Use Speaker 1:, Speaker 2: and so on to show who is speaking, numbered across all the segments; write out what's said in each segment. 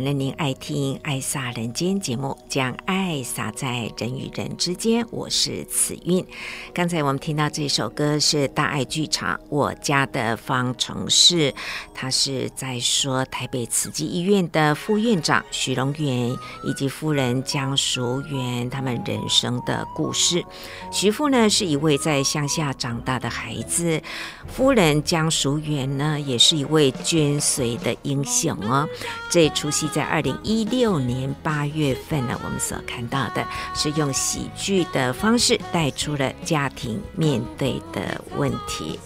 Speaker 1: 感恩您爱听《爱撒人间》节目，讲爱洒在人与人之间。我是慈韵。刚才我们听到这首歌是大爱剧场《我家的方程式》，他是在说台北慈济医院的副院长许荣元以及夫人江淑媛他们人生的故事。徐父呢是一位在乡下长大的孩子，夫人江淑媛呢也是一位捐髓的英雄。哦，这出戏在二零一六年八月份呢，我们所看到的是用喜剧的方式带出了家庭面对的问题。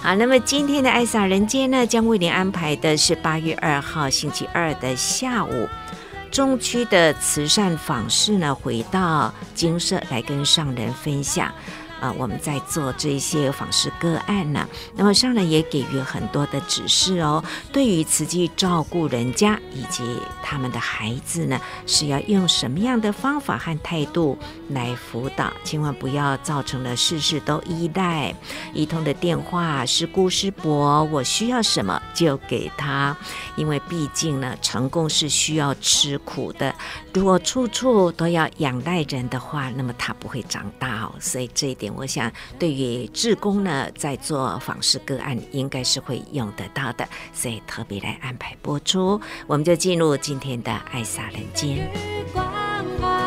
Speaker 1: 好，那么今天的艾萨人间呢，将为您安排的是八月二号星期二的下午，中区的慈善访视呢，回到精舍来跟上人分享。啊、我们在做这些访视个案呢，那么上人也给予很多的指示哦。对于慈济照顾人家以及他们的孩子呢，是要用什么样的方法和态度来辅导？千万不要造成了事事都依赖，一通的电话是姑是婆，我需要什么就给他，因为毕竟呢，成功是需要吃苦的。如果处处都要仰赖人的话，那么他不会长大哦。所以这一点。我想，对于志工呢，在做访视个案，应该是会用得到的，所以特别来安排播出。我们就进入今天的爱洒人
Speaker 2: 间。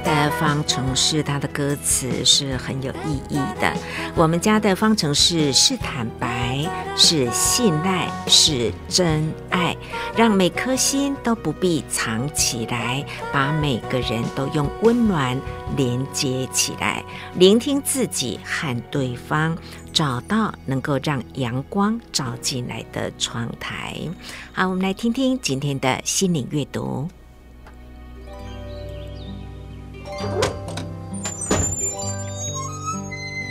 Speaker 2: 的方程式，它的歌词是很有意义的。我们家的方程式是坦白，是信赖，是真爱，让每颗心都不必藏起来，把每个人都用温暖连接起来，聆听自己和对方，找到能够让阳光照进来的窗台。好，我们来听听今天的心灵阅读。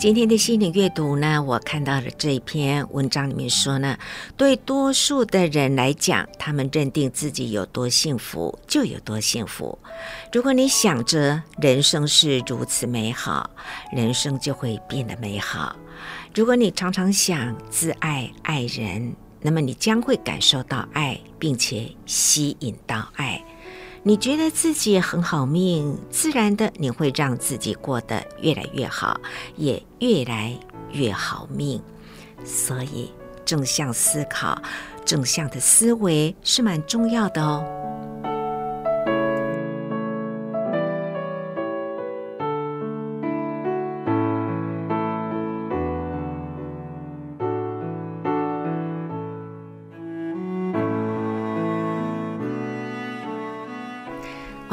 Speaker 2: 今天的心灵阅读呢，我看到了这一篇文章里面说呢，对多数的人来讲，他们认定自己有多幸福就有多幸福。如果你想着人生是如此美好，人生就会变得美好。如果你常常想自爱爱人，那么你将会感受到爱，并且吸引到爱。你觉得自己很好命，自然的你会让自己过得越来越好，也越来越好命。所以，正向思考、正向的思维是蛮重要的哦。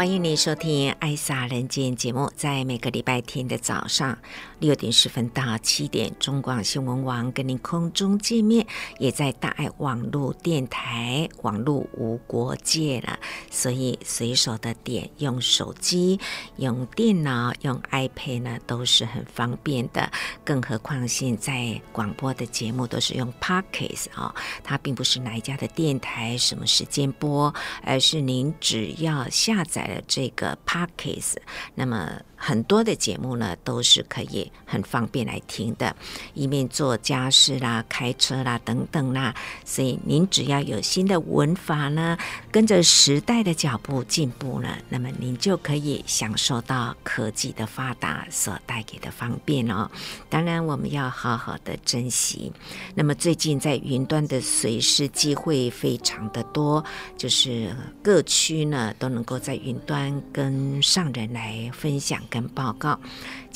Speaker 2: 欢迎你收听《爱撒人间》节目，在每个礼拜天的早上六点十分到七点，中广新闻网跟您空中见面，也在大爱网络电台，网络无国界了，所以随手的点，用手机、用电脑、用 iPad 呢，都是很方便的。更何况现在广播的节目都是用 Podcast 哦，它并不是哪一家的电台什么时间播，而是您只要下载。这个 Parkes，那么。很多的节目呢，都是可以很方便来听的，一面做家事啦、开车啦等等啦。所以您只要有新的文法呢，跟着时代的脚步进步呢，那么您就可以享受到科技的发达所带给的方便哦。当然，我们要好好的珍惜。那么最近在云端的随时机会非常的多，就是各区呢都能够在云端跟上人来分享。跟报告，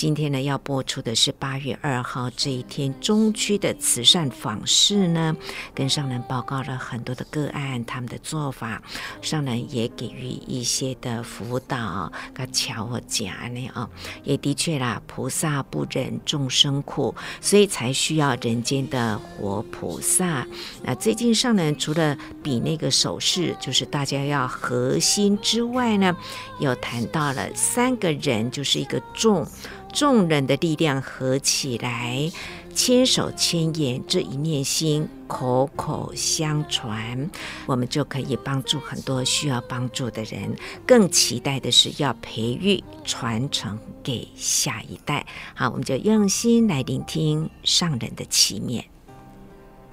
Speaker 2: 今天呢要播出的是八月二号这一天中区的慈善访视呢，跟上人报告了很多的个案，他们的做法，上人也给予一些的辅导，跟桥和讲呢啊，也的确啦，菩萨不忍众生苦，所以才需要人间的活菩萨。那最近上人除了比那个手势，就是大家要合心之外呢，又谈到了三个人。就是一个众众人的力量合起来，千手千眼这一念心，口口相传，我们就可以帮助很多需要帮助的人。更期待的是要培育传承给下一代。好，我们就用心来聆听上人的启勉。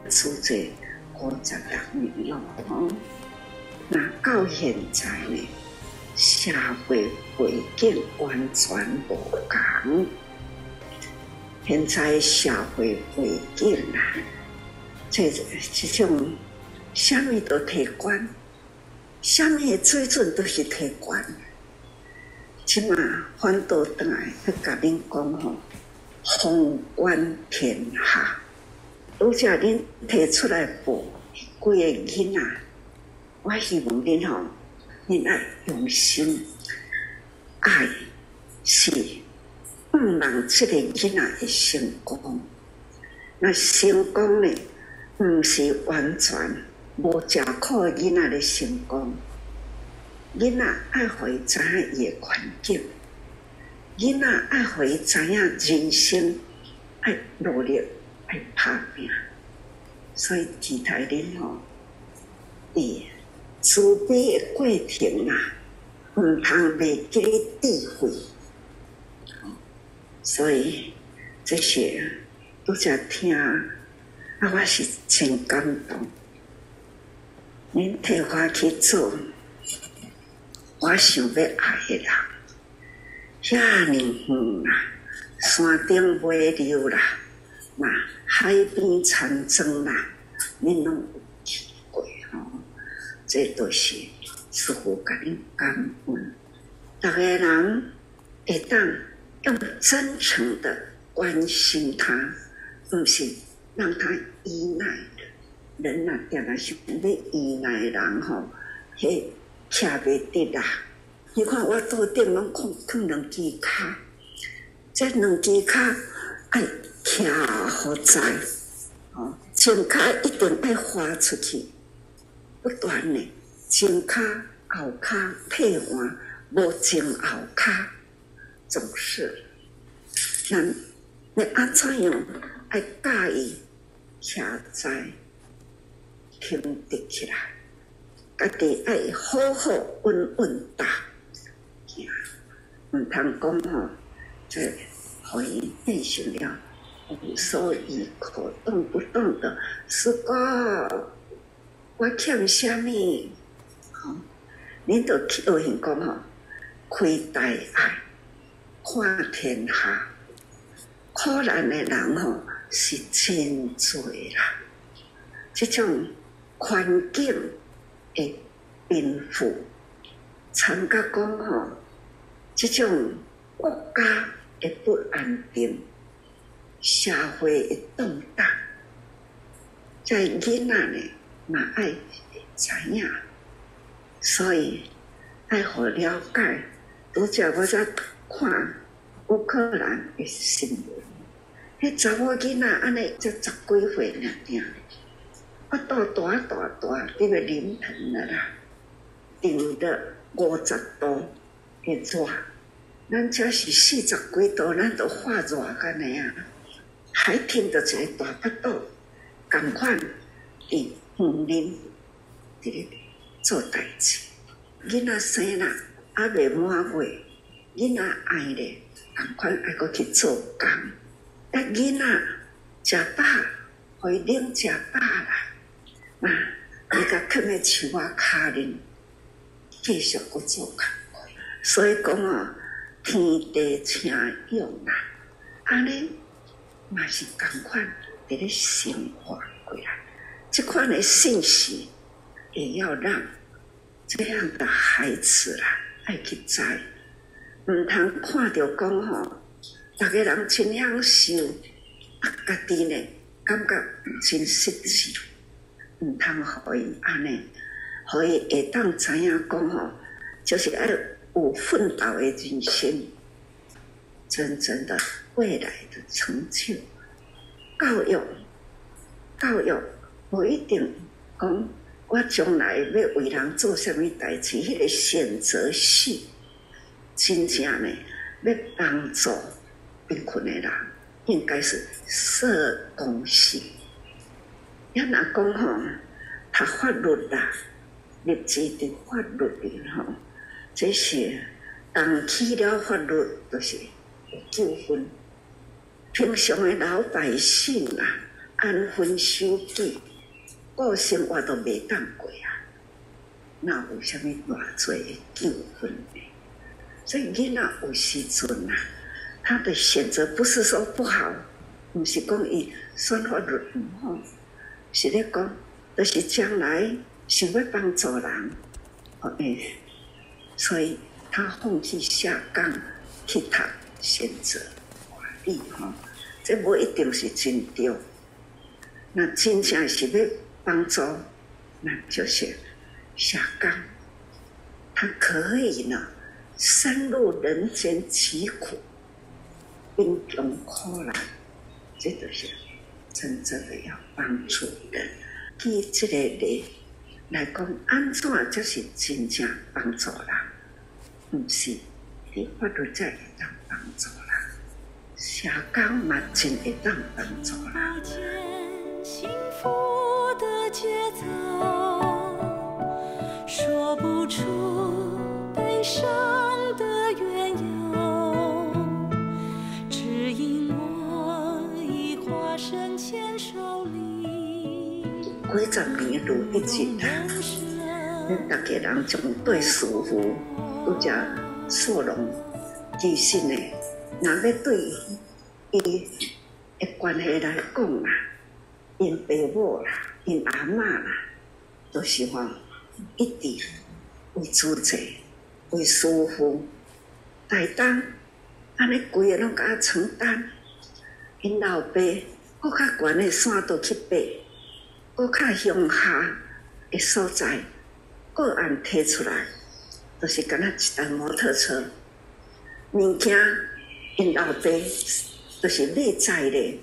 Speaker 3: 出这国家的女了，那到现在呢？社会背景完全无同，现在社会背景啊，这这种什么都提关，什么水准都是提关。起码反倒转来去甲恁讲吼，宏观天下，都叫恁提出来报，几个囡仔，我希望恁吼。你爱用心，爱是不让这个囡仔的成功。那成功呢，不是完全无食苦的囡仔的成功。囡仔爱会知影伊的环境，囡仔爱会知影人生爱努力爱打拼。所以期待恁吼，以慈悲的过程啊，毋通袂记智慧。所以这些拄则听，啊，我是真感动。恁替我去做，我想要爱的人，遐尔远啊，山顶买柳啦，嘛海边长征啦，恁拢？这都是师父甲恁感恩。逐个人会当用真诚的关心他，不是让他依赖。人啊，定来是要依赖人吼，迄徛袂得啦。你看我桌顶拢放放两支卡，这两支卡爱徛好在，哦，前卡一定爱花出去，不断的前卡后卡替换，无前后卡，总是。咱要安怎样爱教伊徛在？挺直起来，家己爱好好稳稳打，唔通讲吼，这可以变成了无所依靠，动不动的是个我欠啥物？好，恁都去学人讲吼，开大爱，看天下，苦难的人吼是真多啦，这种。环境的变富，参加讲吼，这种国家的不安定，社会的动荡，在囡仔呢嘛爱知影，所以爱好了解。拄则我在看乌克兰的新闻，迄查某囡仔安尼才十几岁尔尔。我到大大大，这个淋盆了啦，顶得五十度的热，咱这是四十几度，咱都化热干的呀，还听到这个大巴肚，赶快的红淋，这个做代志。囡仔生啦，还未满月，囡仔爱咧，同款爱过去做工。那囡仔食饱，可以领食饱啦。啊！伊个囥在树仔骹里，继续搁做工。所以讲啊，天地请用啦，安尼嘛是共款伫咧生活过来。这款的信息也要让这样的孩子啦爱去知，毋通看到讲吼，逐个人真享受，啊，家己呢感觉真失志。毋通互伊安尼，互伊会当知影讲吼，就是爱有奋斗的人生，真正的未来的成就。教育，教育不一定讲我将来要为人做啥物代志，迄个选择性，真正呢要帮助贫困的人，应该是社工性。要哪讲吼，读法律啦，立志的法律的吼，这些动起了法律就是纠纷。平常的老百姓啊，安分守己，个生活都未当过啊，那有啥物偌济的纠纷呢？所以囡仔有时阵啊，他的选择不是说不好，毋是讲伊选法律唔好。是咧讲，就是将来想要帮助人，哦诶，所以他放弃下岗去读，选择法律哈，这无一定是真对。那真正是要帮助，那就是下岗，他可以呢深入人间疾苦，兵中苦难，这都是。真正的要帮助人，以这个例来讲，安怎才是真正帮助人？不是，你法律才会当帮助人，社工嘛真会当帮助人。几十年如一日啊！恁大家人从对师父都叫受容，其实呢，若要对伊的关系来讲啦，因爸母啦，因阿嬷啦，都是话一直为主者，为师父带当，安尼规个拢甲我承担，因老爸搁较悬的山都去爬。搁较乡下的所在，个案提出来，都、就是敢若一台摩托车，物件因老爸都是内在的，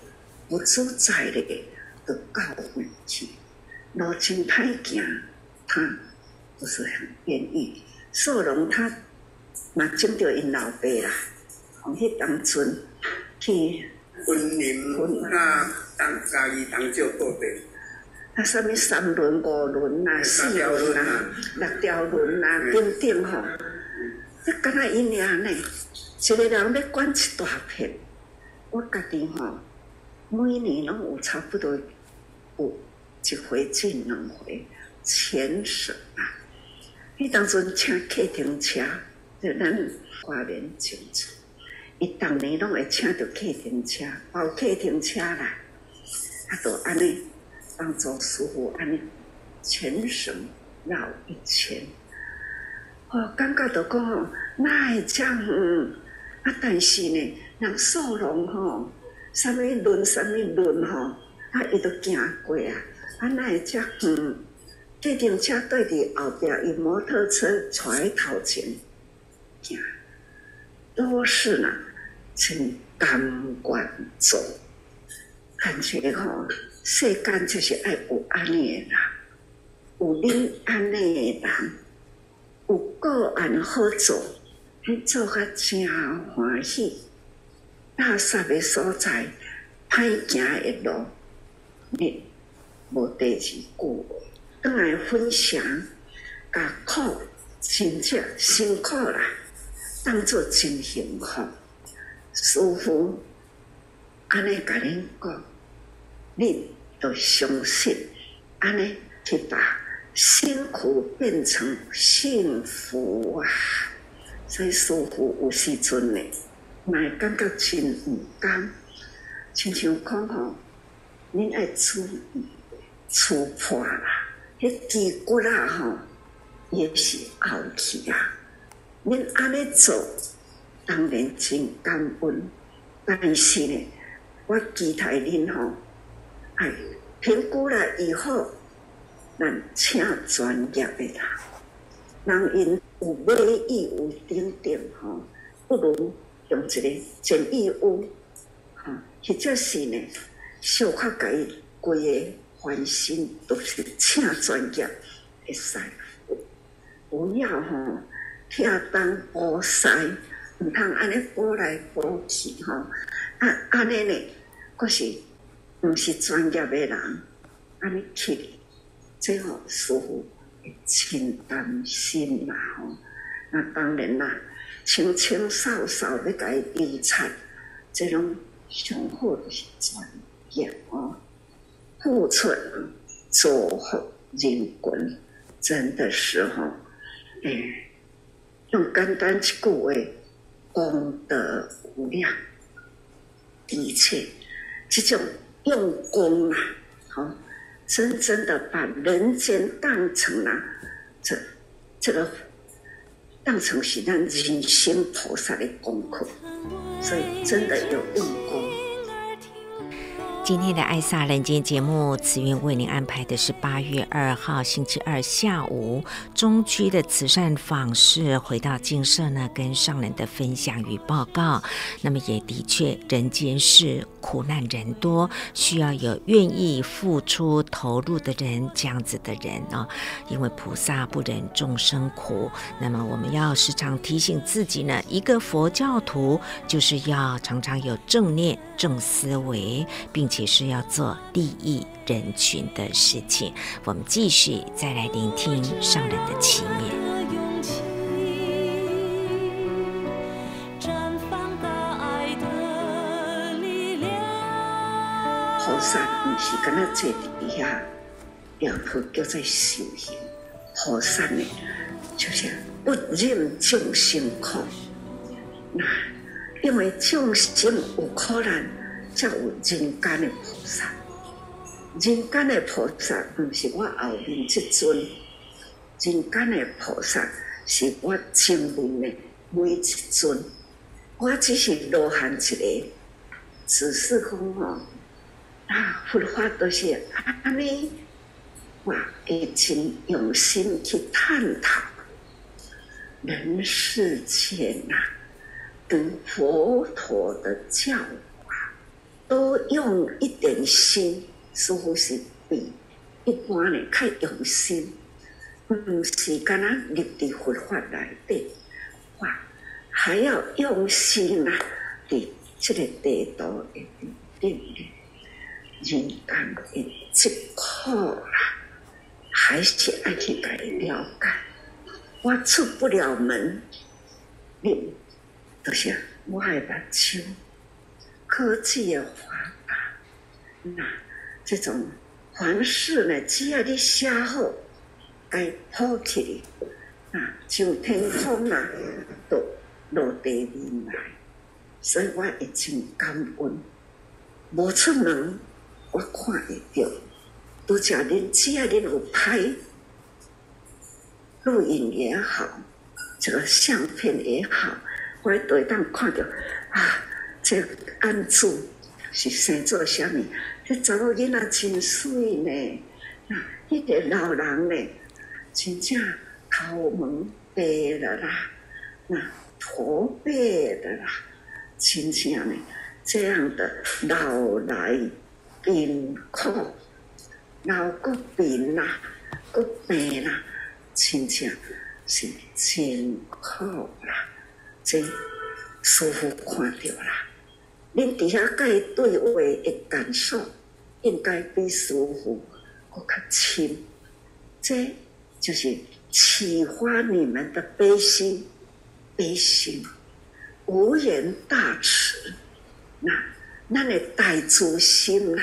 Speaker 3: 不自在的，都到位去，路真歹行，他不是很愿意。受容他嘛，种着因老爸啦，从迄当阵去
Speaker 4: 婚姻，那当家己当少过的。
Speaker 3: 啊，什么三轮、五轮啊，四轮啊，六条轮啊，等等吼，你敢若因娘呢？一个人要管一大片，我家己吼，每年拢有差不多有一回进两回钱省啊。伊当阵请客停车，就咱花莲清楚，伊逐年拢会请着客停车，包客停车啦，啊，都安尼。当做师傅安尼全省绕一圈，哦，感觉到讲吼，那会这样，啊，但是呢，人受容吼，什么轮什么轮吼，啊，伊都行过啊，啊，那会这样，计程车对伫后边，以摩托车揣头前行，都是呢，真甘愿做，感觉吼。世间就是爱有安尼的人，有恁安尼的人，有个案好做，你做甲真欢喜。垃圾的所在，歹行的路，你无第二句话，当来分享，甲苦真正辛苦啦，当作真幸福。师父安尼甲恁讲，你。都相信，安尼去把辛苦变成幸福啊！所以师父有时阵呢，会感觉真唔甘，亲像讲吼，恁爱出出破啦，迄肌骨啊吼，也是拗起啊。恁安尼做，当然真感恩，但是呢，我期待恁吼。哎，评估了以后，咱请专业的啦，人因有美意有顶点吼，不如用一个简易屋，哈，或者是呢，小可改规个翻新，都是请专业的师傅，不要吼，听当补师，唔通安尼补来补去吼，啊，安尼呢，可是。毋是专业的人，安尼去，最好师父会真担心啦吼。那当然啦，清清扫扫的该优产，这种上好的是专业哦。付出做好人群，真的是吼，诶，用简单一句话，功德无量，的确，这种。用功啊，好，真正的把人间当成了这这个当成是让人心菩萨的功课，所以真的有用功。
Speaker 2: 今天的《爱萨人间》节目，慈云为您安排的是八月二号星期二下午中区的慈善访视，回到精舍呢，跟上人的分享与报告。那么也的确，人间事。苦难人多，需要有愿意付出投入的人，这样子的人啊。因为菩萨不忍众生苦，那么我们要时常提醒自己呢，一个佛教徒就是要常常有正念、正思维，并且是要做利益人群的事情。我们继续再来聆听上人的祈勉。
Speaker 3: 菩萨不是跟他坐底下，两头叫做修行。菩萨呢，就是不忍众生苦。那因为众生有苦难，才有人间的菩萨。人间的菩萨不是我后面这尊，人间的菩萨是我前面的每一尊。我只是罗汉一个，只是讲哦。啊，佛法都是安尼，哇会真用心去探讨人世间呐，跟佛陀的教法，多用一点心，似乎是比一般的较用心。不是干那入地佛法来的，哇，还要用心呐，对这个地道的对不对？人间的疾苦啦，还是爱去甲伊了解。我出不了门，你都是我爱把手。科技的发达，那这种凡事呢，只要你写好，该铺起的，啊，就天空啊，都落地面来。所以我一直感恩，无出门。我看得到，都叫恁只要恁有拍录影也好，这个相片也好，我都会当看到啊，这案主是生做啥物？这查某囡仔真水呢，那一个老人呢，真正头毛白了啦，那驼背的啦，真正呢，这样的老来。病苦，然后个病啦，个病啦，亲像是真苦啦，真舒服看到啦。恁底下该对话的感受，应该比师父更较亲。这就是启发你们的悲心，悲心无言大慈，那。那你带助心呐，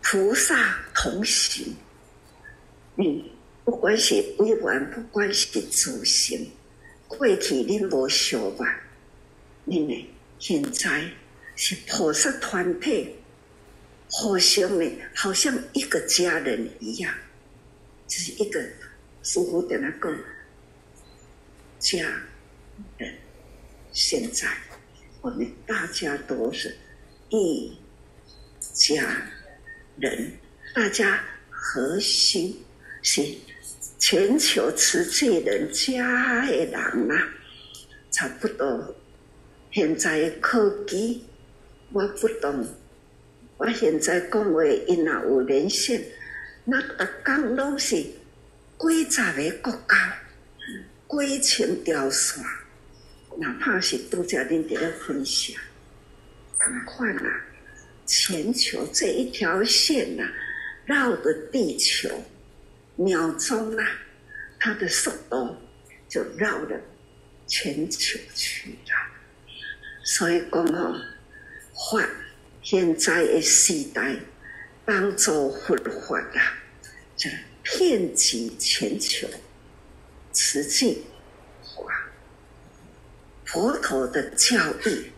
Speaker 3: 菩萨同行。你不管是委婉，不管是慈心，过去恁无相吧？恁呢？现在是菩萨团体，互相呢，好像一个家人一样，就是一个师父的那个家人。现在我们大家都是。一家人，大家核心是全球慈济人家的人啊，差不多。现在的科技我不懂，我现在讲话因也有连线，那逐天拢是几十个国家，几千条线，哪怕是拄则恁伫咧分享。很快呐，全球这一条线呐，绕着地球，秒钟呐，它的速度就绕了全球去了。所以讲哦，法现在的时代，当作佛法啊，就遍及全球，慈济法，佛陀的教育。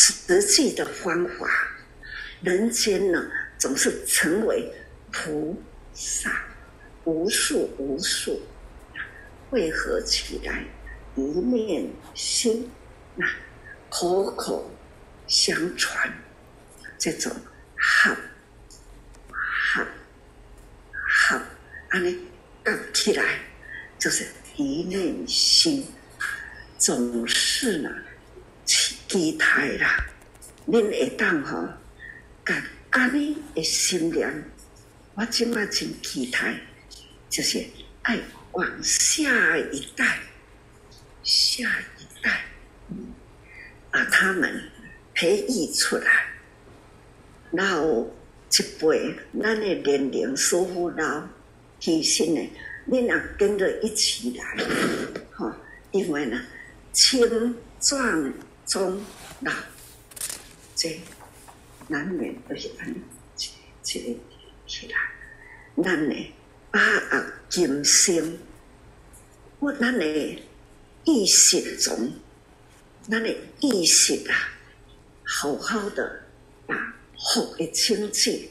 Speaker 3: 实际的方法，人间呢总是成为菩萨，无数无数汇合起来，一念心，那口口相传，这种好，好，好，安尼讲起来就是一念心，总是呢。期待啦，恁会当吼甲安尼的心念，我今嘛真期待，就是爱往下一代、下一代把他们培育出来，然后一辈咱的年龄师傅老，其实呢，你若跟着一起来，吼，因为呢，青壮中老，这难免都是安尼这个起来，咱呢把握今生，我咱的意识中，咱的意识啊，好好的把福的清气，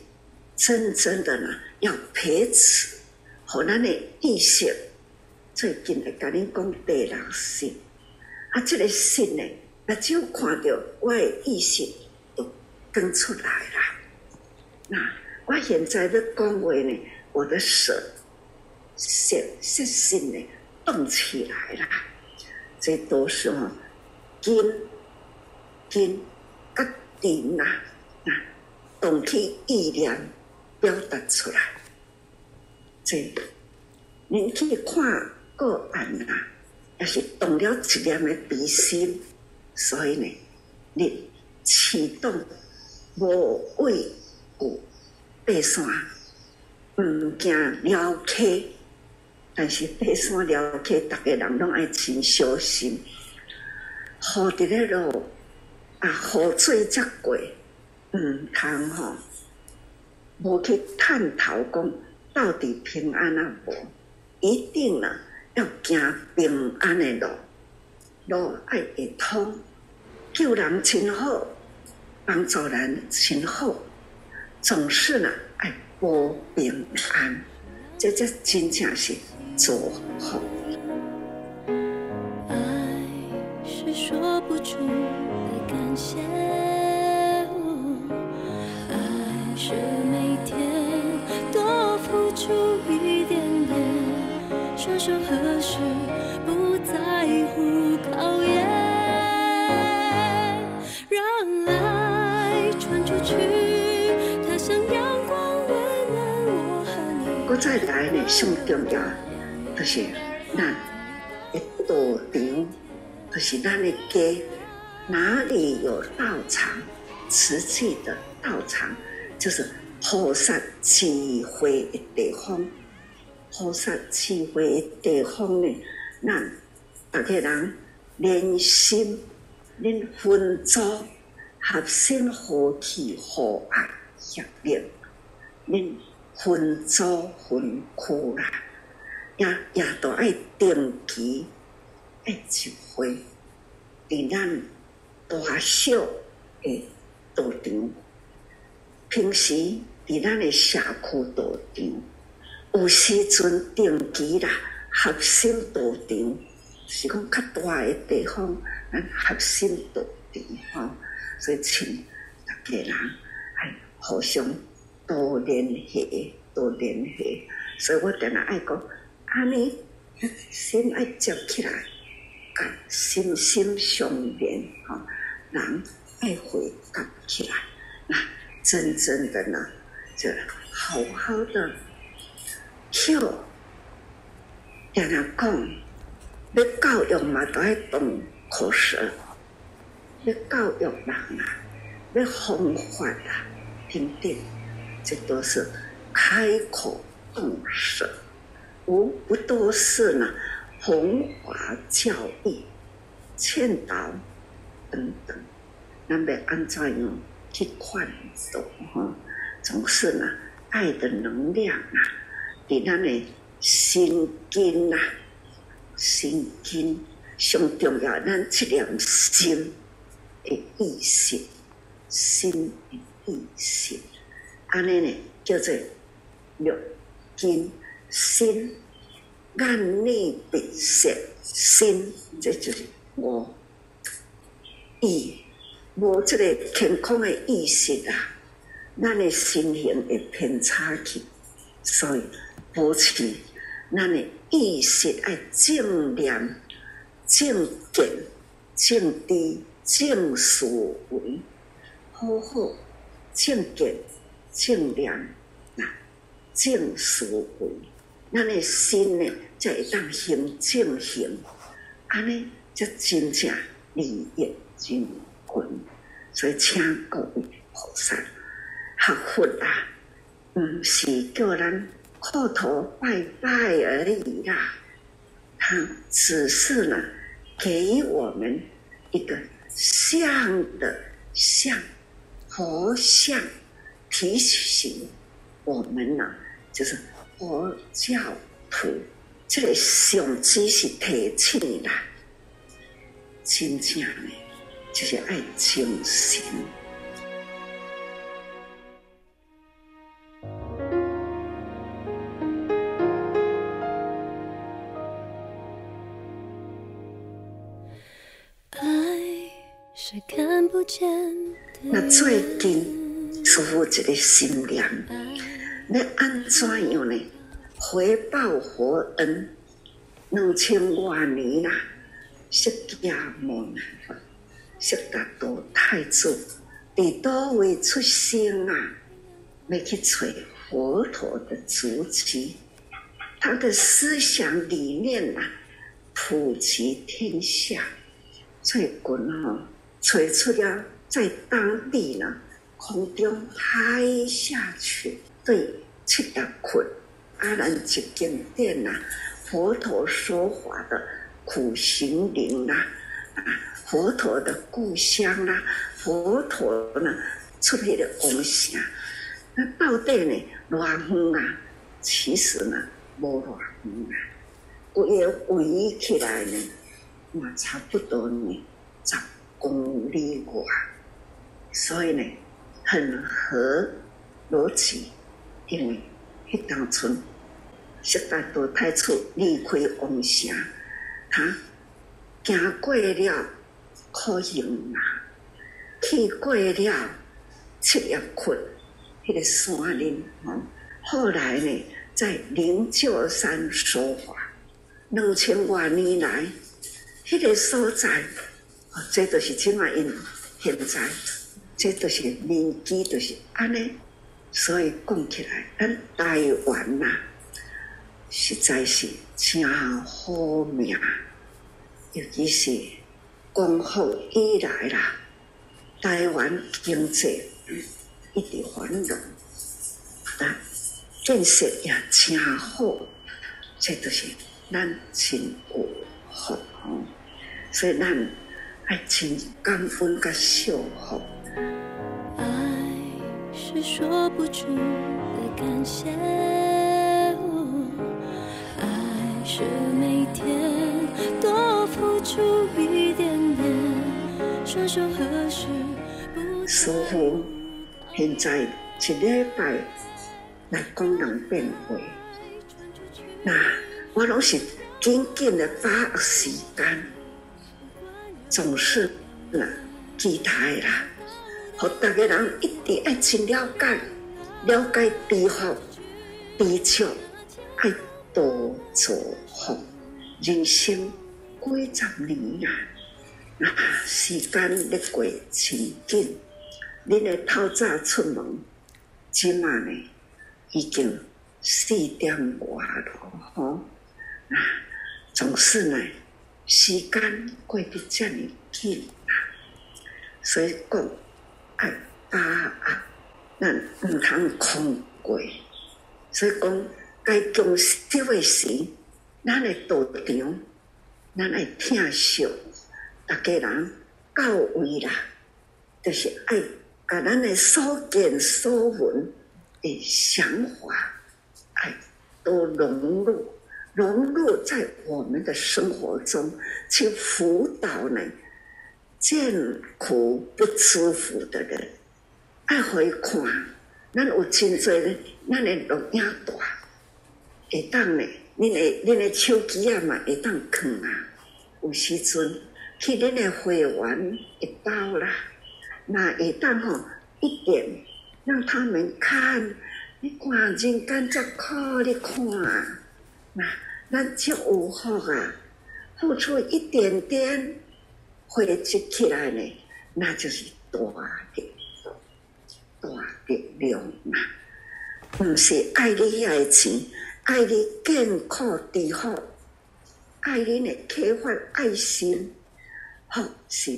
Speaker 3: 真正的呢要培持，和咱的意识，最近来跟恁讲第六识。啊，这个识呢，那只有看到我的意识都跟出来了。那我现在要讲话呢，我的手识识心呢动起来了，这都是哦，筋筋甲筋呐，啊，动起意念表达出来。这你去看个案啊。也是动了一点的悲心，所以呢，你启动无畏有爬山，毋惊了溪，但是爬山了溪，逐个人拢爱真小心。雨伫咧落，啊，雨水则过，毋通吼，无去探讨讲到底平安啊无，一定啦。要行平安的路，路爱会通，救人真好，帮助人真好，总是呢爱保平安，这这真正是祝福。
Speaker 1: 爱是说不出的感
Speaker 3: 谢，再来呢，上重要就是咱的道场，就是咱的家，哪里有道场，瓷器的道场，就是菩萨聚会的地方。菩萨智慧的地方呢，咱大家人连心、连分组、合心、和气、和爱、协力，连分组分区啦，也也都爱定期爱聚会，伫咱大小诶道场，平时伫咱诶社区道场。有时阵定期啦，合心道场是讲较大诶地方，咱合心道场吼，所以请大家人哎互相多联系，多联系。所以我定定爱讲，安尼心爱接起来，甲心心相连吼，人爱会夹起来，那真正的呢，就好好的。笑，听人讲，要教育嘛，都爱动口舌；要教育人啊，要方法啊，等等，这都是开口动舌，无不都是呢，弘法教育、劝导等等。那么按照样去宽恕哈，总是呢，爱的能量啊。比咱的心经啊，心经上重要，咱这两心的意识，心的意识，安尼呢叫做六经心，眼耳鼻舌身，这就是我意，无这个健康的意识啊，咱的心形会偏差去，所以。保持咱的意识爱正念、正见、正知、正思维，好好正见、正念、啊正思维，咱的心呢才会当行正行，安尼才真正利益真群。所以请各位菩萨学佛啊，不是叫人磕头拜拜而已啦，他只是呢给我们一个相的相，佛像提醒我们啊。就是佛教徒，这个相机是提醒啦，真正的就是爱精神。
Speaker 1: 爱是看不见的。
Speaker 3: 那最近师父这个心念。你安怎样呢？回报佛恩，两千多年啦，释迦牟尼佛，释达多太子，伫叨位出生啊？要去找佛陀的足迹，他的思想理念啊，普及天下，最近哈，找出了在当地呢，空中拍下去。对，七大困阿难经经典呐，佛陀说法的苦行林呐，啊，佛陀的故乡啦，佛陀呢出现的妄想，那到底呢，偌远啊？其实呢，无偌远啊，围围起来呢，嘛差不多呢，十公里外，所以呢，很合逻辑。因为迄当初，悉达多太子离开王城，他行过了苦行啊，去过了七叶窟，迄个山林。哦，后来呢，在灵鹫山说法，两千多年来，迄个所在，哦，这都是怎么因现在，这都是年纪，都是安尼。所以讲起来，咱台湾呐、啊，实在是真好命，尤其是光复以来啦，台湾经济一直繁荣，啊，建设也真好，这都是咱真有福。所以咱爱真感恩甲惜福。
Speaker 1: 爱是说不出的感谢，爱是每天多付出一点点，双手合十不。
Speaker 3: 师父，现在一礼拜来讲人变话，那我拢是紧紧的把握时间，总是那期待啦。和大家人一定爱真了解，了解知福、知足，爱多做福。人生几十年啊，那时间咧过真紧。恁个透早出门，今晚呢已经四点外咯，吼。那总是呢，时间过得这么紧啊，所以讲。爱把握，咱毋通空过。所以讲，该重视的时，咱的道场，咱爱听惜，大家人到位啦，就是爱把咱的所见所闻的想法，爱都融入，融入在我们的生活中，去辅导呢。见苦不舒服的人，爱回看，咱有真济咧，咱的录影带会当咧，恁的恁的手机啊嘛会当看啊，有时阵去恁的会员一包啦，那会当吼一点，让他们看，你看人间这苦，你看啊，那咱就有福啊，付出一点点。汇集起来呢，那就是大的。大的量嘛，毋是爱你遐个钱，爱你健康治好，爱你的启发爱心，好是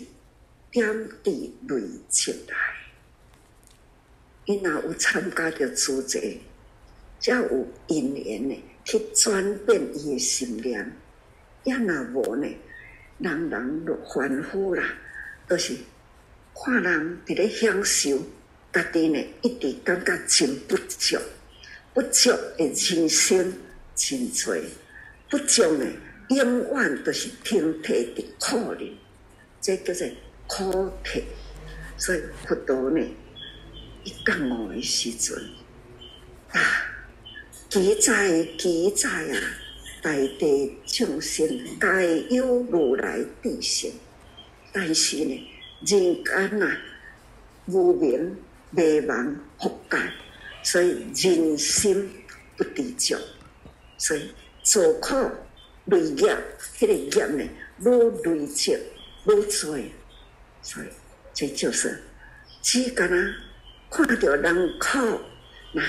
Speaker 3: 点滴累积来。伊若有参加着组织，才有因缘呢，去转变伊的心念。也若无呢，人人都欢呼啦，都、就是看人伫咧享受，家己呢一直感觉真不足，不足的人生真多，不足呢永远都是停滞伫苦里，这叫做苦谛。所以佛陀呢，伊觉悟的时阵啊，记载记载啊。大地众生皆有如来智性，但是呢，人间啊，无明迷惘覆盖，所以人心不知足，所以做苦累业，迄、那个业呢，愈累积愈多，所以这就是只干啊，看到人苦，那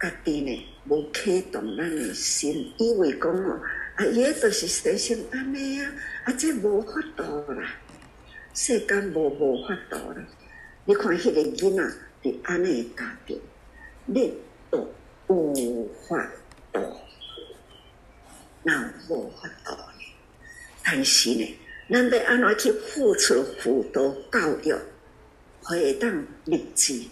Speaker 3: 家己呢？无启动咱的心，以为讲哦，啊，伊个就是生成安尼啊，啊，这无法度啦，世间无无法度啦。你看迄个囡仔伫安尼个家庭，你都无法度，那无法度呢？但是呢，咱要安怎去付出辅导教育，会当立志，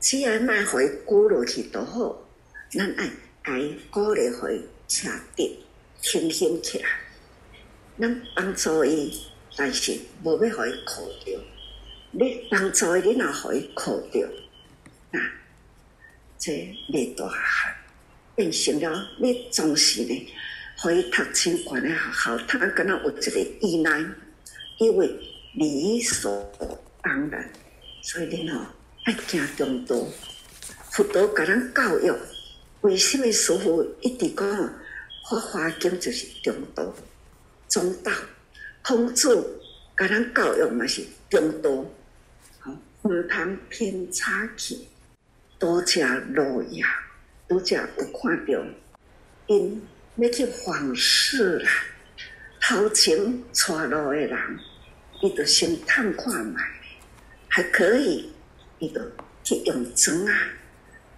Speaker 3: 只要卖回顾落去就好。咱爱爱鼓励佢车底清醒起来，咱帮助伊，但是无要互伊苦着。你帮助伊，你若互伊苦着，那这未大汉变成了你总是呢，互伊读清悬的学校，他敢若有一个依赖，因为理所当然，所以你喏爱行中道，辅导甲咱教育。为什么师父一直讲《法华经》就是中道、中道？孔子甲咱教育嘛是中道，吼，毋通偏差去，多加路亚，多加有看到因要去访视啦，头前带路的人，伊就先探看卖，还可以，伊就去用砖啊，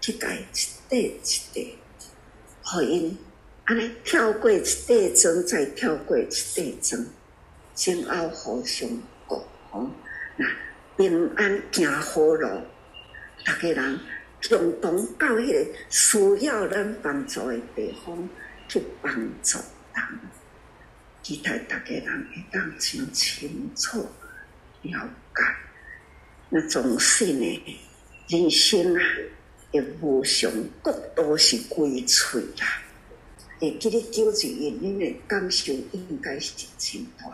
Speaker 3: 去改。第一块，互因安尼跳过一块砖，再跳过一块砖，前后互相顾吼，那平安行好路，逐个人共同到迄个需要咱帮助诶地方去帮助人，期待逐个人会当真清楚了解，那总是呢，人生啊。也无常，国都是归翠啦。会记得九字因因的感受应该是真大，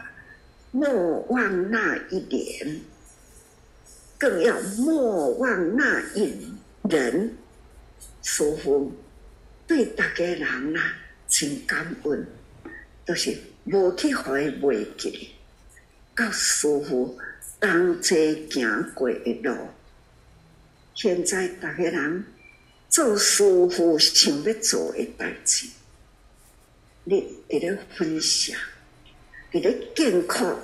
Speaker 3: 莫忘那一年，更要莫忘那一人。师父对大家人啊，真感恩，都、是无去互伊忘记，甲师傅同齐行过的路。现在逐个人做师父想要做诶代志，你伫咧分享，伫咧健康，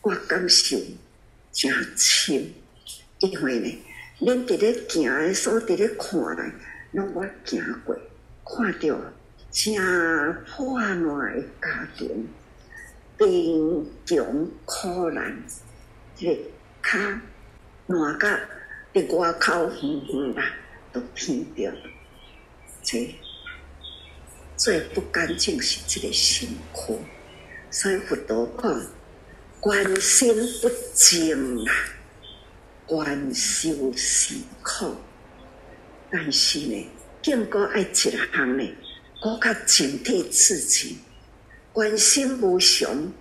Speaker 3: 我感受真深，因为呢，恁伫咧行诶所伫咧看来，拢我行过，看到真破烂诶家庭，贫穷苦难，这个较烂甲。伫外口远远啦，都听着。这最不干净是这个辛苦，所以佛陀讲，观心不净啊，观修是苦。但是呢，更过爱一项呢，我较警惕自己，观心无常，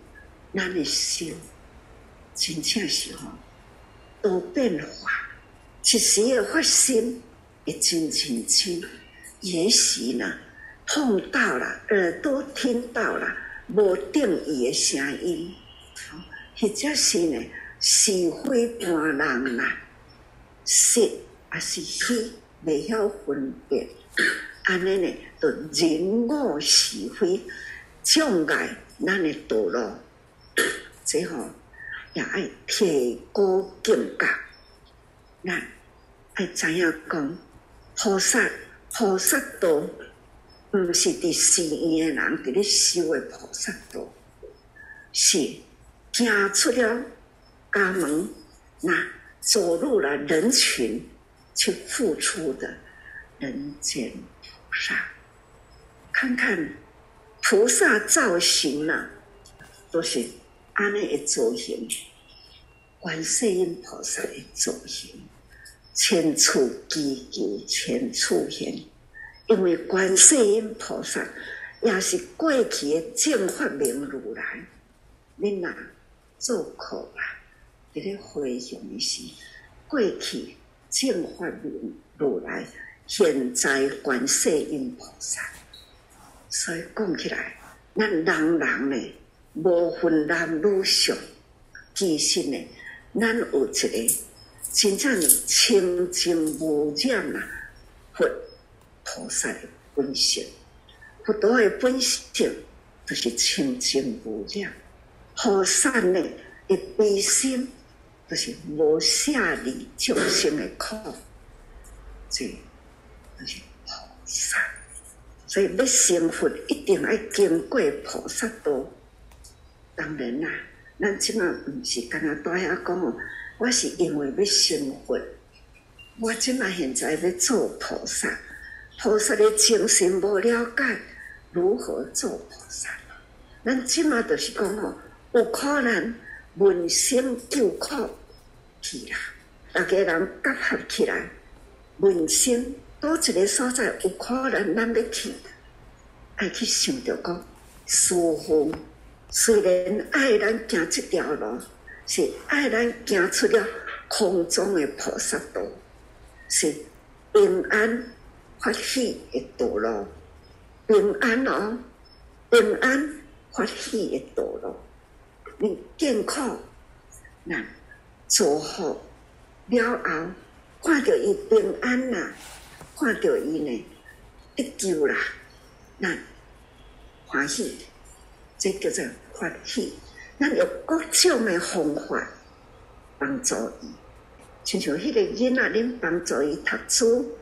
Speaker 3: 咱的心真正是吼多变化。一时的发心，一真清清，也许呢碰到了，耳朵听到了无定义的声音，或者是呢是非判人啦，是还是虚，未晓分别，安尼呢，就人我是非，障碍咱的道路，最后也爱提高境界。咱爱知影讲，菩萨菩萨道，毋是伫寺院的人伫咧修的菩萨道，是行出了家门，那走入了人群去付出的人间菩萨。看看菩萨造型啊，都是安尼的造型，观世音菩萨的造型。千处祈求千处现，因为观世音菩萨也是过去的正法明如来。恁若做苦啊，伫咧回向的是过去正法明如来，现在观世音菩萨。所以讲起来，咱人人呢，无分男女上，其实呢，咱有一个。真正清净无染啊！佛菩萨的本性，佛陀的本性就是清净无染。菩萨呢，一悲心就是无下离众生的苦，这就是菩萨。所以要成佛，一定要经过菩萨道。当然啦，咱即马毋是干那大遐讲。我是因为要成佛，我即马现在要做菩萨。菩萨的精神无了解，如何做菩萨？咱即马就是讲吼，有可能闻声救苦去啦。大家人结合起来，闻声多一个所在，有可能咱要去，爱去想着讲，师父虽然爱咱行这条路。是爱咱行出了空中的菩萨道，是平安欢喜的道路，平安哦，平安欢喜的道路。你健康，那做好了后，看到伊平安啦，看到伊呢得救啦，那欢喜，这叫做欢喜。咱用各种的方法帮助伊，亲像迄个囡仔，恁帮助伊读书，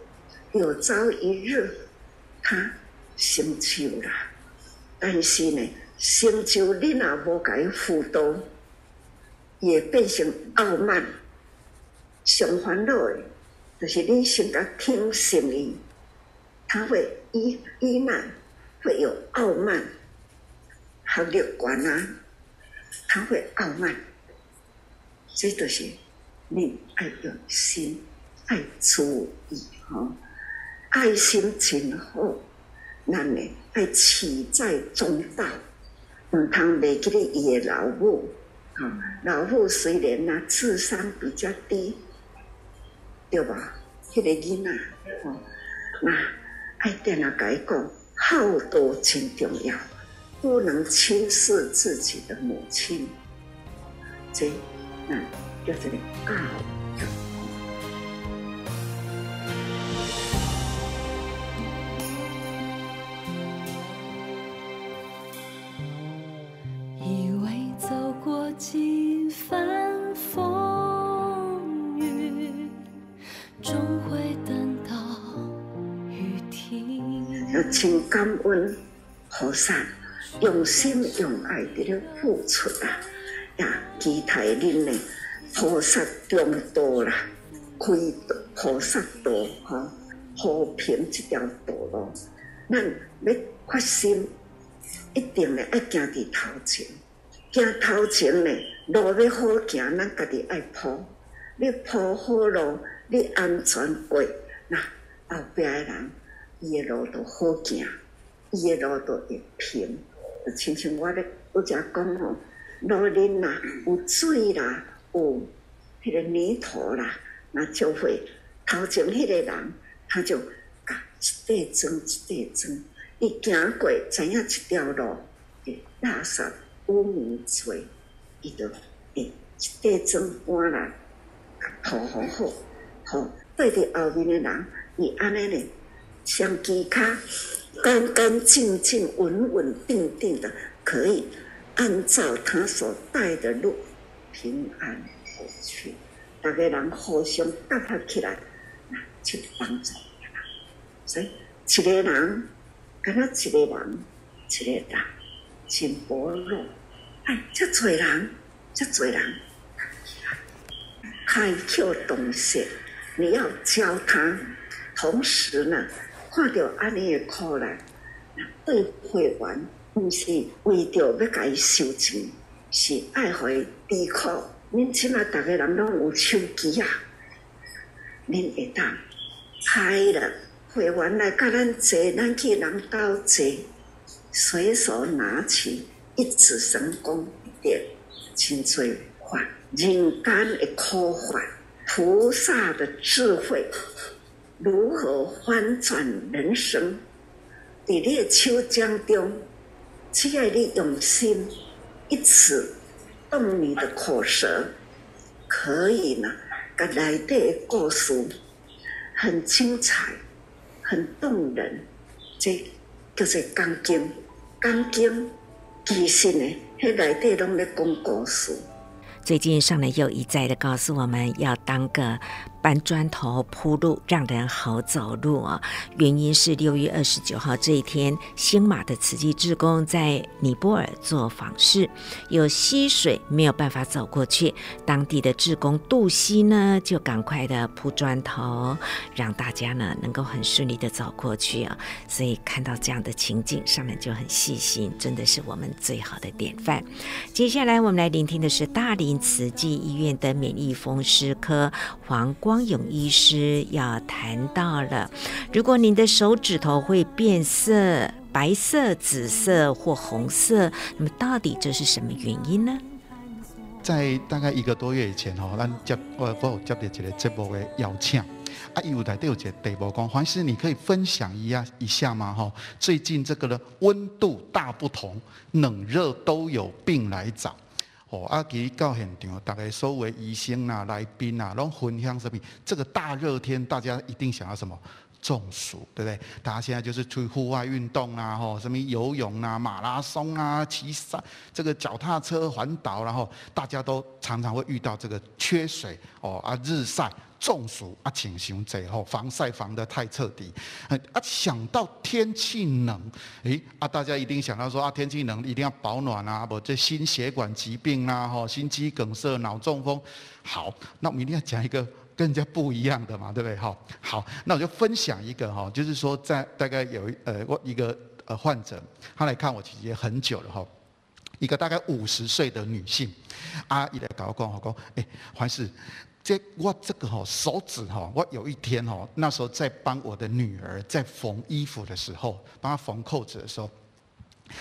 Speaker 3: 有朝一日他成就啦。但是呢，成就恁也无甲伊辅导，也变成傲慢。上烦恼的，就是恁先甲听信伊，他会依依赖，会有傲慢，学历悬啊。他会傲慢，这都是你爱用心爱注意哈，爱心真好，咱呢爱持在中道，唔通袂记得伊的老母，哈，老母虽然呐智商比较低，对吧？迄个囡仔，哦，那爱点啊，甲伊讲，好道真重要。不能轻视自己的母亲，这嗯，就这里。
Speaker 1: 以为走过几番风雨，终会等到雨停。
Speaker 3: 要请感恩菩萨。用心用爱伫咧付出啊，也期待恁呢菩萨中道啦，开菩萨道哈，和平这条道路，咱要发心，一定呢爱行伫头前，行头前呢路要好行，咱家己爱铺，你铺好路，你安全过，那后壁诶人伊诶路都好行，伊诶路都会平。亲像我咧，我只讲吼，路边呐有水啦，有迄个泥土啦，那就会头前迄个人，他就啊一块砖一块砖，伊行过知影一条路诶垃圾污泥多，伊就诶一块砖搬来好好好，好，对着后面的人，伊安尼呢，双脚干干净净、稳稳定定的，可以按照他所带的路平安过去。大家人互相搭合起来，就帮助。所以一个人，敢若一个人，一个人，真薄弱。哎，这多人，这多人，开窍洞悉，你要教他，同时呢，看到安尼的苦难，对会员毋是为着要甲伊收钱，是爱互伊抵苦。恁起码大家人拢有手机啊，恁会当开了。会员来甲咱坐，咱去人家坐，随手拿起一指神功一点，清脆化人间的苦患，菩萨的智慧如何翻转人生？在你的手掌中，只要你用心，一次动你的口舌，可以呢，甲内底的故事很精彩。很动人，这叫做钢筋，钢筋其实呢，迄内底拢咧讲故事。
Speaker 2: 最近上人又一再的告诉我们要当个。搬砖头铺路，让人好走路啊！原因是六月二十九号这一天，新马的慈济志工在尼泊尔做访视，有溪水没有办法走过去，当地的志工渡溪呢，就赶快的铺砖头，让大家呢能够很顺利的走过去啊！所以看到这样的情景，上面就很细心，真的是我们最好的典范。接下来我们来聆听的是大林慈济医院的免疫风湿科黄光。光勇医师要谈到了，如果您的手指头会变色，白色、紫色或红色，那么到底这是什么原因呢？
Speaker 5: 在大概一个多月以前哦，咱接我我接到一个节目的邀请，啊，有台都有一个题目讲，黄师你可以分享一下一下吗？哈，最近这个呢温度大不同，冷热都有病来找。哦，阿吉到现场，大家所有医生啊、来宾啊，拢分享什么？这个大热天，大家一定想要什么？中暑，对不对？大家现在就是出去户外运动啊，吼，什么游泳啊、马拉松啊、骑山、这个脚踏车环岛，然后大家都常常会遇到这个缺水哦啊，日晒。中暑啊，请熊贼吼，防晒防得太彻底。啊，想到天气冷，诶啊，大家一定想到说啊，天气冷一定要保暖啊，不这心血管疾病啊，吼，心肌梗塞、脑中风。好，那我们一定要讲一个跟人家不一样的嘛，对不对？哈，好，那我就分享一个哈，就是说在大概有呃，我一个呃患者，他来看我其实也很久了哈，一个大概五十岁的女性，阿姨来跟我讲，我讲，哎，还是。这我这个哈手指哈，我有一天哈，那时候在帮我的女儿在缝衣服的时候，帮她缝扣子的时候，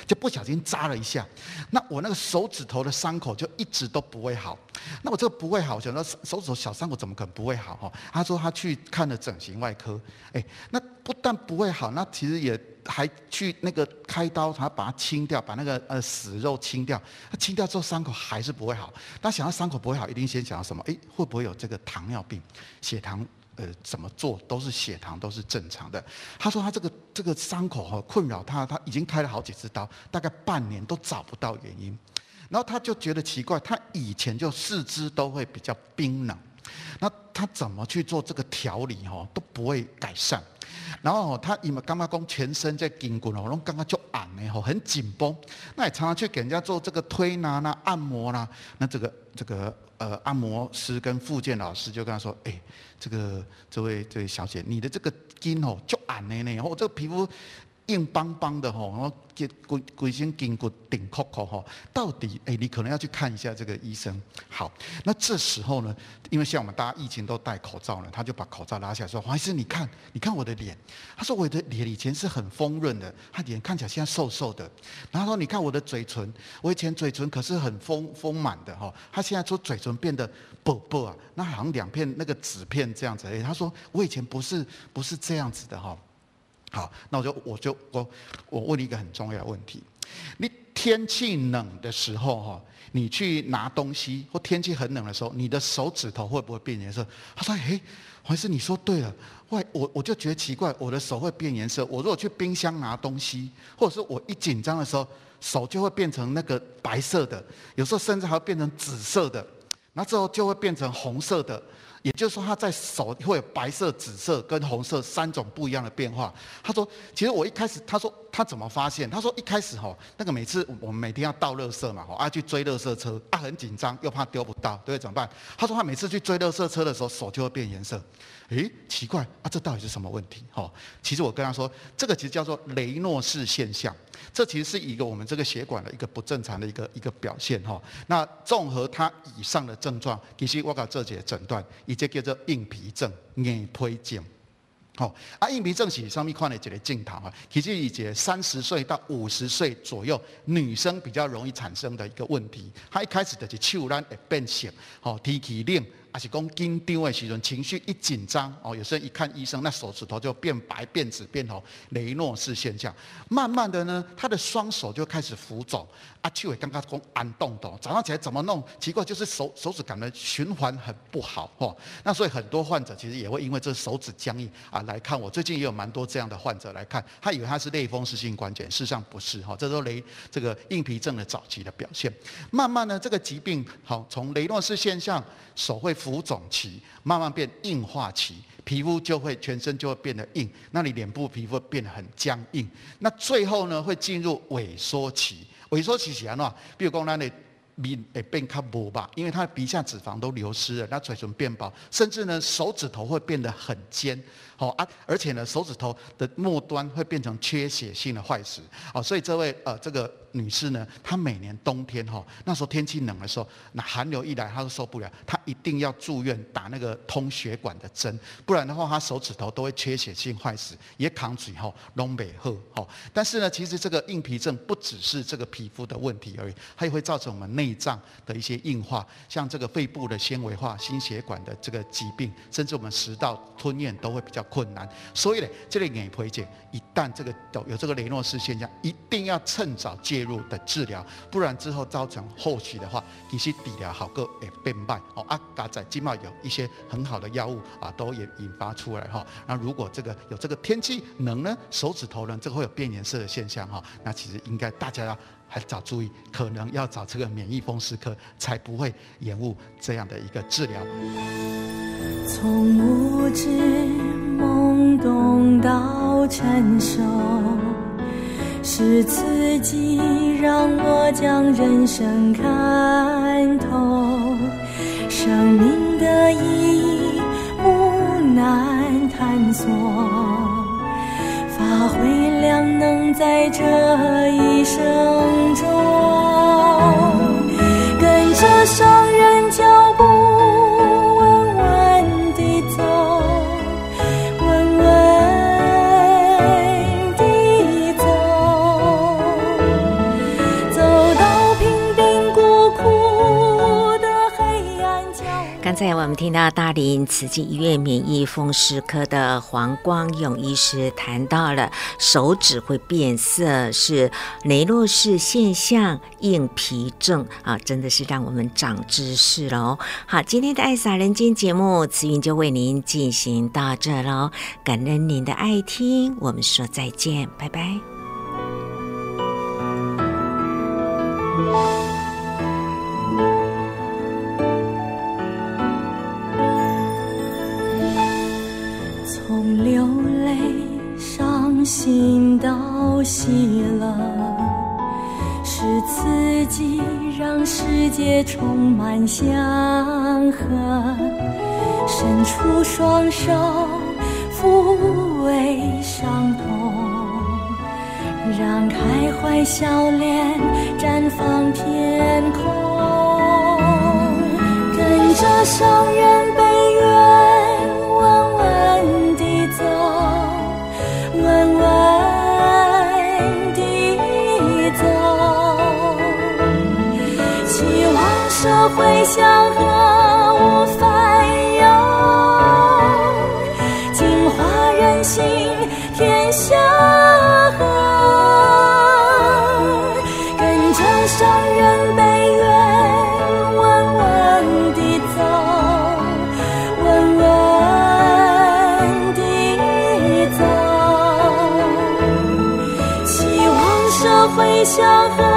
Speaker 5: 就不小心扎了一下，那我那个手指头的伤口就一直都不会好。那我这个不会好，我想到手指头小伤口怎么可能不会好哈？他说他去看了整形外科，哎，那不但不会好，那其实也。还去那个开刀，他把它清掉，把那个呃死肉清掉。他清掉之后，伤口还是不会好。他想要伤口不会好，一定先想到什么？诶，会不会有这个糖尿病？血糖呃怎么做都是血糖都是正常的。他说他这个这个伤口哈困扰他，他已经开了好几次刀，大概半年都找不到原因。然后他就觉得奇怪，他以前就四肢都会比较冰冷，那他怎么去做这个调理哈都不会改善。然后他因为刚刚讲全身在筋骨哦，拢刚刚就按呢吼，很紧绷。那也常常去给人家做这个推拿啦、按摩啦。那这个这个呃按摩师跟复健老师就跟他说：“哎，这个这位这位小姐，你的这个筋哦就按呢呢，哦这个皮肤。”硬邦邦的吼，然后给规规身筋骨顶扣扣吼，到底哎，你可能要去看一下这个医生。好，那这时候呢，因为像我们大家疫情都戴口罩了，他就把口罩拉下来说：“黄医师，你看，你看我的脸。”他说：“我的脸以前是很丰润的，他脸看起来现在瘦瘦的。”然后说：“你看我的嘴唇，我以前嘴唇可是很丰丰满的哈，他现在说嘴唇变得薄薄啊，那好像两片那个纸片这样子。”哎，他说：“我以前不是不是这样子的哈。”好，那我就我就我我问你一个很重要的问题，你天气冷的时候哈，你去拿东西，或天气很冷的时候，你的手指头会不会变颜色？他说：诶，黄医师，你说对了。我我我就觉得奇怪，我的手会变颜色。我如果去冰箱拿东西，或者是我一紧张的时候，手就会变成那个白色的，有时候甚至还会变成紫色的，那之后就会变成红色的。也就是说，他在手会有白色、紫色跟红色三种不一样的变化。他说：“其实我一开始，他说他怎么发现？他说一开始哈，那个每次我们每天要倒垃圾嘛，哈，啊去追垃圾车，啊很紧张，又怕丢不到，对，怎么办？他说他每次去追垃圾车的时候，手就会变颜色。诶，奇怪啊，这到底是什么问题？哈，其实我跟他说，这个其实叫做雷诺氏现象。”这其实是一个我们这个血管的一个不正常的一个一个表现哈。那综合他以上的症状，其实我搞这节诊断，以及叫做硬皮症、硬皮症。好，啊，硬皮症是上面看的这个镜头啊，其实以及三十岁到五十岁左右女生比较容易产生的一个问题。她一开始就是手会变色，好，天气冷。还是讲紧张的时阵，情绪一紧张哦，有时候一看医生，那手指头就变白、变紫、变红，雷诺氏现象。慢慢的呢，他的双手就开始浮肿。阿秋伟刚刚讲安动动，早上起来怎么弄？奇怪，就是手手指感觉循环很不好哦。那所以很多患者其实也会因为这手指僵硬啊来看我。最近也有蛮多这样的患者来看，他以为他是类风湿性关节，事实上不是哈，这都雷这个硬皮症的早期的表现。慢慢呢，这个疾病好从雷诺氏现象，手会浮肿期，慢慢变硬化期，皮肤就会全身就会变得硬，那你脸部皮肤变得很僵硬，那最后呢会进入萎缩期。萎缩期是安怎？比如讲，咱的面会变较薄吧，因为他的鼻下脂肪都流失了，那嘴唇变薄，甚至呢手指头会变得很尖。好啊，而且呢手指头的末端会变成缺血性的坏死。好，所以这位呃这个。女士呢，她每年冬天哈，那时候天气冷的时候，那寒流一来，她都受不了，她一定要住院打那个通血管的针，不然的话，她手指头都会缺血性坏死，也扛嘴哈，东北鹤哈。但是呢，其实这个硬皮症不只是这个皮肤的问题而已，它也会造成我们内脏的一些硬化，像这个肺部的纤维化、心血管的这个疾病，甚至我们食道吞咽都会比较困难。所以呢，这类硬皮症一旦这个有有这个雷诺氏现象，一定要趁早。介入的治疗，不然之后造成后续的话，其实治疗好个也变慢哦。啊，加在今嘛有一些很好的药物啊，都也引发出来哈。那如果这个有这个天气冷呢，手指头呢，这个会有变颜色的现象哈。那其实应该大家要还早注意，可能要找这个免疫风湿科，才不会延误这样的一个治疗。
Speaker 1: 从无知懵懂到成熟。是刺激让我将人生看透，生命的意义不难探索，发挥良能在这一生中，
Speaker 2: 在我们听到大林慈济医院免疫风湿科的黄光勇医师谈到了手指会变色是雷诺氏现象硬皮症啊，真的是让我们长知识喽。好，今天的爱洒人间节目，慈云就为您进行到这喽，感恩您的爱听，我们说再见，拜拜。
Speaker 1: 心到喜乐，是刺激让世界充满祥和。伸出双手抚慰伤痛，让开怀笑脸绽放天空，跟着上人悲愿回向和无烦忧，净化人心，天下和。跟着
Speaker 6: 圣人悲愿，稳稳地走，稳稳地走，希望社会祥和。